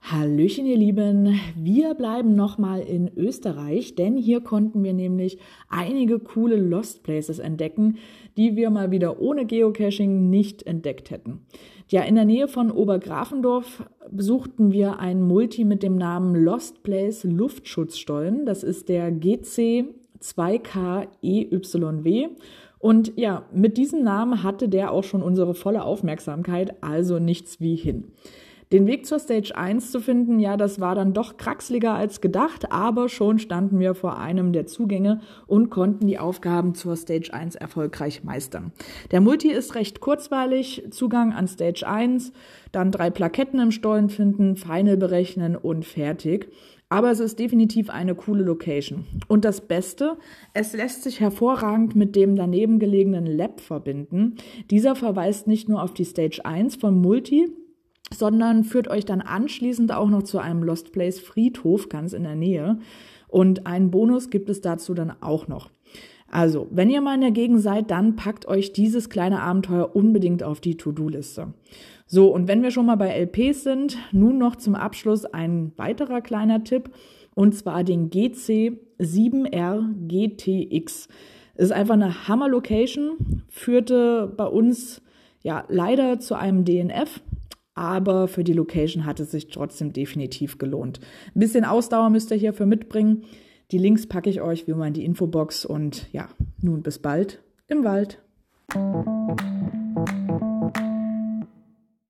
Hallöchen, ihr Lieben. Wir bleiben nochmal in Österreich, denn hier konnten wir nämlich einige coole Lost Places entdecken, die wir mal wieder ohne Geocaching nicht entdeckt hätten. Ja, in der Nähe von Obergrafendorf besuchten wir ein Multi mit dem Namen Lost Place Luftschutzstollen. Das ist der GC 2KEYW. Und ja, mit diesem Namen hatte der auch schon unsere volle Aufmerksamkeit, also nichts wie hin. Den Weg zur Stage 1 zu finden, ja, das war dann doch kraxliger als gedacht, aber schon standen wir vor einem der Zugänge und konnten die Aufgaben zur Stage 1 erfolgreich meistern. Der Multi ist recht kurzweilig, Zugang an Stage 1, dann drei Plaketten im Stollen finden, Final berechnen und fertig. Aber es ist definitiv eine coole Location. Und das Beste, es lässt sich hervorragend mit dem daneben gelegenen Lab verbinden. Dieser verweist nicht nur auf die Stage 1 von Multi, sondern führt euch dann anschließend auch noch zu einem Lost Place Friedhof ganz in der Nähe. Und einen Bonus gibt es dazu dann auch noch. Also, wenn ihr mal in der Gegend seid, dann packt euch dieses kleine Abenteuer unbedingt auf die To-Do-Liste. So, und wenn wir schon mal bei LPs sind, nun noch zum Abschluss ein weiterer kleiner Tipp, und zwar den GC 7R GTX. ist einfach eine Hammer-Location, führte bei uns ja leider zu einem DNF, aber für die Location hat es sich trotzdem definitiv gelohnt. Ein bisschen Ausdauer müsst ihr hierfür mitbringen. Die Links packe ich euch wie immer in die Infobox und ja, nun bis bald im Wald.